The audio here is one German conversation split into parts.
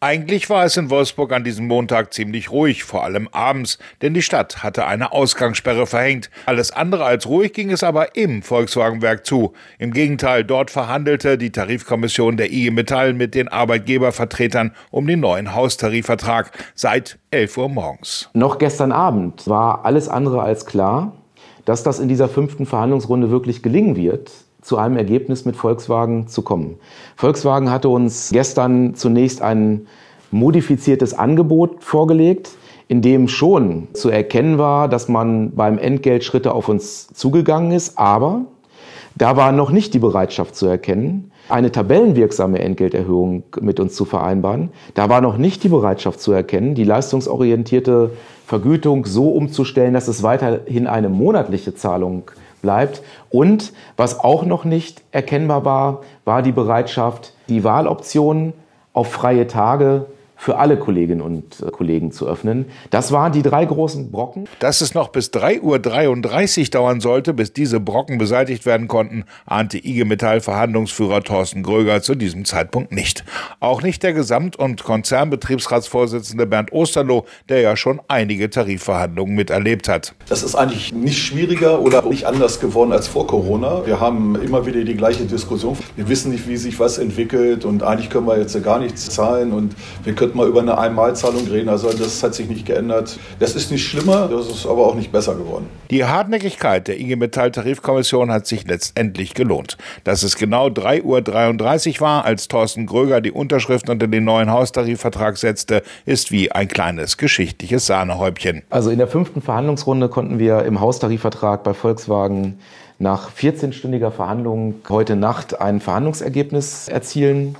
Eigentlich war es in Wolfsburg an diesem Montag ziemlich ruhig, vor allem abends, denn die Stadt hatte eine Ausgangssperre verhängt. Alles andere als ruhig ging es aber im Volkswagenwerk zu. Im Gegenteil, dort verhandelte die Tarifkommission der IG Metall mit den Arbeitgebervertretern um den neuen Haustarifvertrag seit 11 Uhr morgens. Noch gestern Abend war alles andere als klar, dass das in dieser fünften Verhandlungsrunde wirklich gelingen wird zu einem Ergebnis mit Volkswagen zu kommen. Volkswagen hatte uns gestern zunächst ein modifiziertes Angebot vorgelegt, in dem schon zu erkennen war, dass man beim Entgelt Schritte auf uns zugegangen ist, aber da war noch nicht die Bereitschaft zu erkennen, eine tabellenwirksame Entgelterhöhung mit uns zu vereinbaren. Da war noch nicht die Bereitschaft zu erkennen, die leistungsorientierte Vergütung so umzustellen, dass es weiterhin eine monatliche Zahlung bleibt. Und was auch noch nicht erkennbar war, war die Bereitschaft, die Wahloptionen auf freie Tage für alle Kolleginnen und äh, Kollegen zu öffnen. Das waren die drei großen Brocken. Dass es noch bis 3.33 Uhr dauern sollte, bis diese Brocken beseitigt werden konnten, ahnte IG Metall Verhandlungsführer Thorsten Gröger zu diesem Zeitpunkt nicht. Auch nicht der Gesamt- und Konzernbetriebsratsvorsitzende Bernd Osterloh, der ja schon einige Tarifverhandlungen miterlebt hat. Das ist eigentlich nicht schwieriger oder nicht anders geworden als vor Corona. Wir haben immer wieder die gleiche Diskussion. Wir wissen nicht, wie sich was entwickelt und eigentlich können wir jetzt gar nichts zahlen und wir können könnte man über eine Einmalzahlung reden. Also das hat sich nicht geändert. Das ist nicht schlimmer, das ist aber auch nicht besser geworden. Die Hartnäckigkeit der IG Metall Tarifkommission hat sich letztendlich gelohnt. Dass es genau 3.33 Uhr war, als Thorsten Gröger die Unterschrift unter den neuen Haustarifvertrag setzte, ist wie ein kleines geschichtliches Sahnehäubchen. Also in der fünften Verhandlungsrunde konnten wir im Haustarifvertrag bei Volkswagen nach 14-stündiger Verhandlung heute Nacht ein Verhandlungsergebnis erzielen.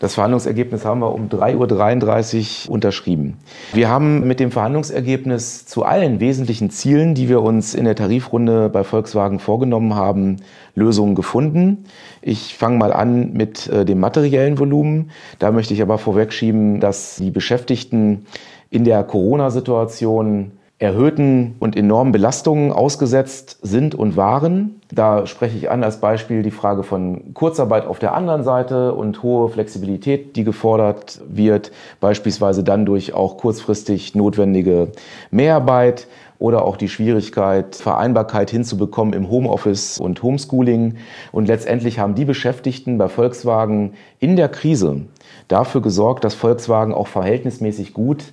Das Verhandlungsergebnis haben wir um 3.33 Uhr unterschrieben. Wir haben mit dem Verhandlungsergebnis zu allen wesentlichen Zielen, die wir uns in der Tarifrunde bei Volkswagen vorgenommen haben, Lösungen gefunden. Ich fange mal an mit äh, dem materiellen Volumen. Da möchte ich aber vorwegschieben, dass die Beschäftigten in der Corona-Situation erhöhten und enormen Belastungen ausgesetzt sind und waren. Da spreche ich an als Beispiel die Frage von Kurzarbeit auf der anderen Seite und hohe Flexibilität, die gefordert wird, beispielsweise dann durch auch kurzfristig notwendige Mehrarbeit oder auch die Schwierigkeit, Vereinbarkeit hinzubekommen im Homeoffice und Homeschooling. Und letztendlich haben die Beschäftigten bei Volkswagen in der Krise dafür gesorgt, dass Volkswagen auch verhältnismäßig gut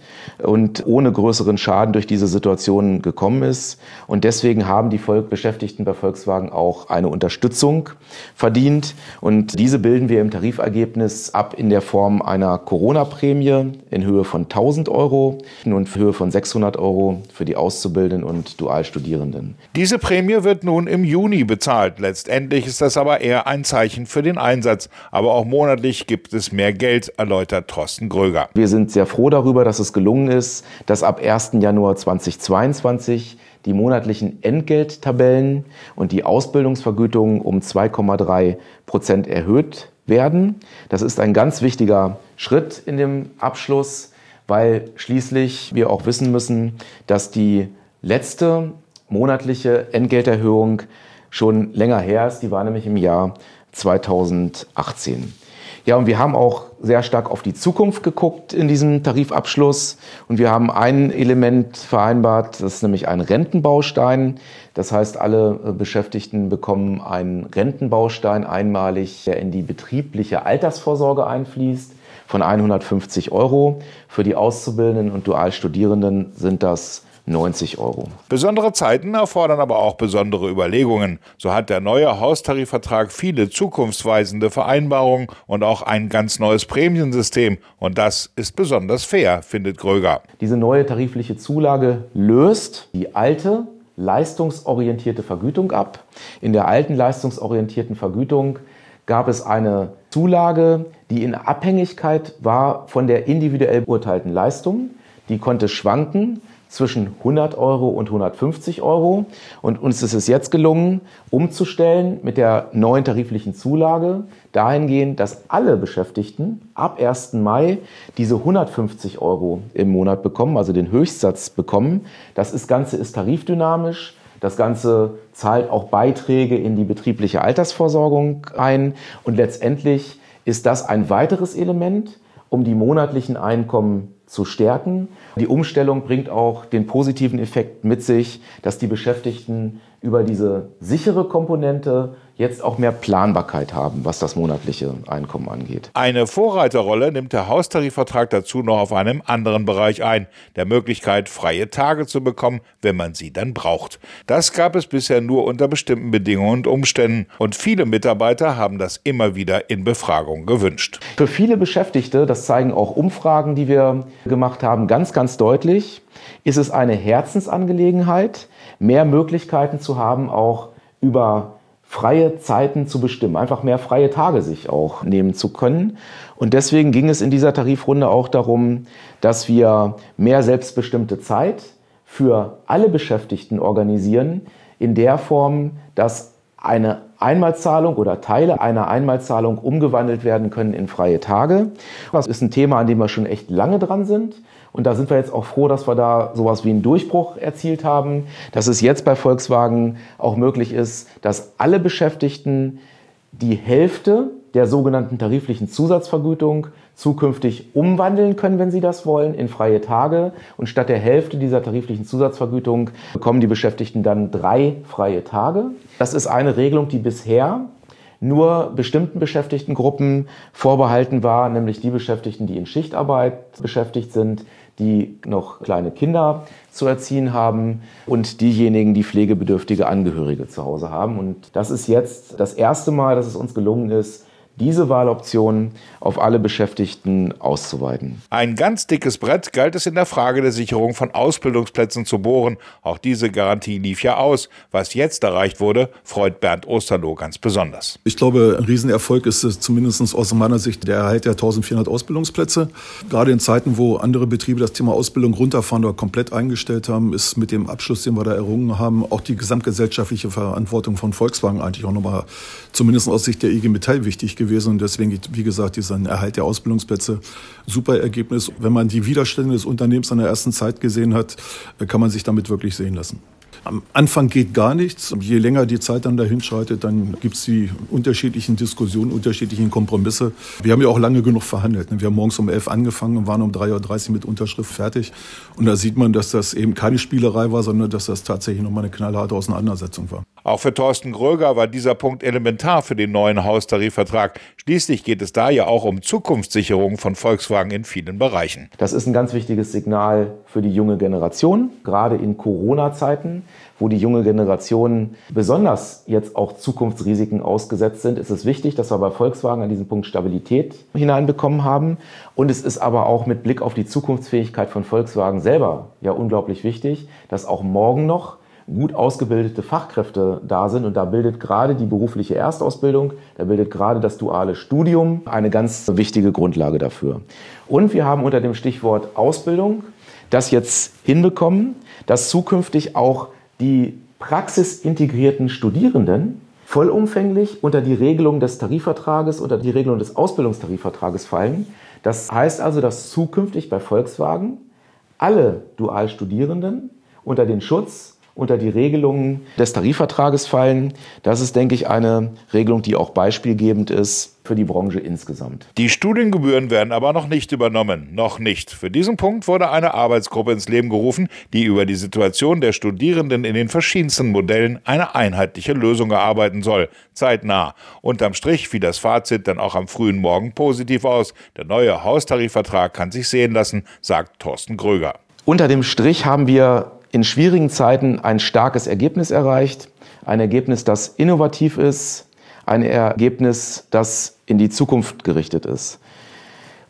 und ohne größeren Schaden durch diese Situation gekommen ist. Und deswegen haben die Beschäftigten bei Volkswagen auch eine Unterstützung verdient. Und diese bilden wir im Tarifergebnis ab in der Form einer Corona-Prämie in Höhe von 1000 Euro und Höhe von 600 Euro für die Auszubildenden und Dualstudierenden. Diese Prämie wird nun im Juni bezahlt. Letztendlich ist das aber eher ein Zeichen für den Einsatz. Aber auch monatlich gibt es mehr Geld erläutert Thorsten Gröger. Wir sind sehr froh darüber, dass es gelungen ist, dass ab 1. Januar 2022 die monatlichen Entgelttabellen und die Ausbildungsvergütungen um 2,3 Prozent erhöht werden. Das ist ein ganz wichtiger Schritt in dem Abschluss, weil schließlich wir auch wissen müssen, dass die letzte monatliche Entgelterhöhung schon länger her ist. Die war nämlich im Jahr 2018. Ja, und wir haben auch sehr stark auf die Zukunft geguckt in diesem Tarifabschluss. Und wir haben ein Element vereinbart, das ist nämlich ein Rentenbaustein. Das heißt, alle äh, Beschäftigten bekommen einen Rentenbaustein einmalig, der in die betriebliche Altersvorsorge einfließt von 150 Euro. Für die Auszubildenden und Dualstudierenden sind das 90 Euro. Besondere Zeiten erfordern aber auch besondere Überlegungen. So hat der neue Haustarifvertrag viele zukunftsweisende Vereinbarungen und auch ein ganz neues Prämiensystem. Und das ist besonders fair, findet Gröger. Diese neue tarifliche Zulage löst die alte leistungsorientierte Vergütung ab. In der alten leistungsorientierten Vergütung gab es eine Zulage, die in Abhängigkeit war von der individuell beurteilten Leistung. Die konnte schwanken zwischen 100 Euro und 150 Euro. Und uns ist es jetzt gelungen, umzustellen mit der neuen tariflichen Zulage dahingehend, dass alle Beschäftigten ab 1. Mai diese 150 Euro im Monat bekommen, also den Höchstsatz bekommen. Das Ganze ist tarifdynamisch. Das Ganze zahlt auch Beiträge in die betriebliche Altersversorgung ein. Und letztendlich ist das ein weiteres Element, um die monatlichen Einkommen zu stärken. Die Umstellung bringt auch den positiven Effekt mit sich, dass die Beschäftigten über diese sichere Komponente jetzt auch mehr Planbarkeit haben, was das monatliche Einkommen angeht. Eine Vorreiterrolle nimmt der Haustarifvertrag dazu noch auf einem anderen Bereich ein, der Möglichkeit, freie Tage zu bekommen, wenn man sie dann braucht. Das gab es bisher nur unter bestimmten Bedingungen und Umständen und viele Mitarbeiter haben das immer wieder in Befragungen gewünscht. Für viele Beschäftigte, das zeigen auch Umfragen, die wir gemacht haben, ganz, ganz deutlich, ist es eine Herzensangelegenheit, mehr Möglichkeiten zu haben, auch über freie Zeiten zu bestimmen, einfach mehr freie Tage sich auch nehmen zu können. Und deswegen ging es in dieser Tarifrunde auch darum, dass wir mehr selbstbestimmte Zeit für alle Beschäftigten organisieren, in der Form, dass eine Einmalzahlung oder Teile einer Einmalzahlung umgewandelt werden können in freie Tage. Das ist ein Thema, an dem wir schon echt lange dran sind. Und da sind wir jetzt auch froh, dass wir da sowas wie einen Durchbruch erzielt haben, dass es jetzt bei Volkswagen auch möglich ist, dass alle Beschäftigten die Hälfte der sogenannten tariflichen Zusatzvergütung zukünftig umwandeln können, wenn sie das wollen, in freie Tage. Und statt der Hälfte dieser tariflichen Zusatzvergütung bekommen die Beschäftigten dann drei freie Tage. Das ist eine Regelung, die bisher nur bestimmten Beschäftigtengruppen vorbehalten war, nämlich die Beschäftigten, die in Schichtarbeit beschäftigt sind, die noch kleine Kinder zu erziehen haben und diejenigen, die pflegebedürftige Angehörige zu Hause haben. Und das ist jetzt das erste Mal, dass es uns gelungen ist, diese Wahloption auf alle Beschäftigten auszuweiten. Ein ganz dickes Brett galt es in der Frage der Sicherung von Ausbildungsplätzen zu bohren. Auch diese Garantie lief ja aus. Was jetzt erreicht wurde, freut Bernd Osterloh ganz besonders. Ich glaube, ein Riesenerfolg ist es zumindest aus meiner Sicht der Erhalt der 1400 Ausbildungsplätze. Gerade in Zeiten, wo andere Betriebe das Thema Ausbildung runterfahren oder komplett eingestellt haben, ist mit dem Abschluss, den wir da errungen haben, auch die gesamtgesellschaftliche Verantwortung von Volkswagen eigentlich auch nochmal, zumindest aus Sicht der IG Metall wichtig gewesen gewesen und deswegen, wie gesagt, dieser Erhalt der Ausbildungsplätze, super Ergebnis. Wenn man die Widerstände des Unternehmens in der ersten Zeit gesehen hat, kann man sich damit wirklich sehen lassen. Am Anfang geht gar nichts. Je länger die Zeit dann dahin schreitet, dann gibt es die unterschiedlichen Diskussionen, unterschiedlichen Kompromisse. Wir haben ja auch lange genug verhandelt. Ne? Wir haben morgens um elf angefangen und waren um 3.30 Uhr mit Unterschrift fertig. Und da sieht man, dass das eben keine Spielerei war, sondern dass das tatsächlich nochmal eine knallharte Auseinandersetzung war. Auch für Thorsten Gröger war dieser Punkt elementar für den neuen Haustarifvertrag. Schließlich geht es da ja auch um Zukunftssicherung von Volkswagen in vielen Bereichen. Das ist ein ganz wichtiges Signal für die junge Generation, gerade in Corona-Zeiten wo die junge Generation besonders jetzt auch Zukunftsrisiken ausgesetzt sind, ist es wichtig, dass wir bei Volkswagen an diesem Punkt Stabilität hineinbekommen haben. Und es ist aber auch mit Blick auf die Zukunftsfähigkeit von Volkswagen selber ja unglaublich wichtig, dass auch morgen noch gut ausgebildete Fachkräfte da sind. Und da bildet gerade die berufliche Erstausbildung, da bildet gerade das duale Studium eine ganz wichtige Grundlage dafür. Und wir haben unter dem Stichwort Ausbildung das jetzt hinbekommen, dass zukünftig auch die praxisintegrierten Studierenden vollumfänglich unter die Regelung des Tarifvertrages, unter die Regelung des Ausbildungstarifvertrages fallen. Das heißt also, dass zukünftig bei Volkswagen alle Dualstudierenden unter den Schutz unter die Regelungen des Tarifvertrages fallen. Das ist, denke ich, eine Regelung, die auch beispielgebend ist für die Branche insgesamt. Die Studiengebühren werden aber noch nicht übernommen. Noch nicht. Für diesen Punkt wurde eine Arbeitsgruppe ins Leben gerufen, die über die Situation der Studierenden in den verschiedensten Modellen eine einheitliche Lösung erarbeiten soll. Zeitnah. Unterm Strich fiel das Fazit dann auch am frühen Morgen positiv aus. Der neue Haustarifvertrag kann sich sehen lassen, sagt Thorsten Gröger. Unter dem Strich haben wir in schwierigen Zeiten ein starkes Ergebnis erreicht. Ein Ergebnis, das innovativ ist, ein Ergebnis, das in die Zukunft gerichtet ist.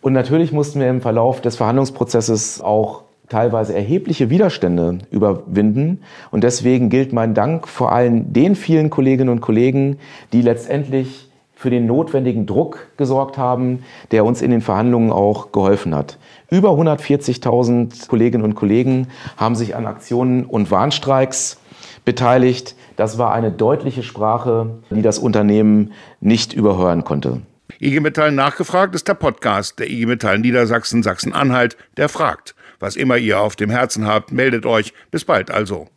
Und natürlich mussten wir im Verlauf des Verhandlungsprozesses auch teilweise erhebliche Widerstände überwinden. Und deswegen gilt mein Dank vor allem den vielen Kolleginnen und Kollegen, die letztendlich für den notwendigen Druck gesorgt haben, der uns in den Verhandlungen auch geholfen hat. Über 140.000 Kolleginnen und Kollegen haben sich an Aktionen und Warnstreiks beteiligt. Das war eine deutliche Sprache, die das Unternehmen nicht überhören konnte. IG Metall nachgefragt ist der Podcast der IG Metall Niedersachsen Sachsen-Anhalt, der fragt. Was immer ihr auf dem Herzen habt, meldet euch. Bis bald also.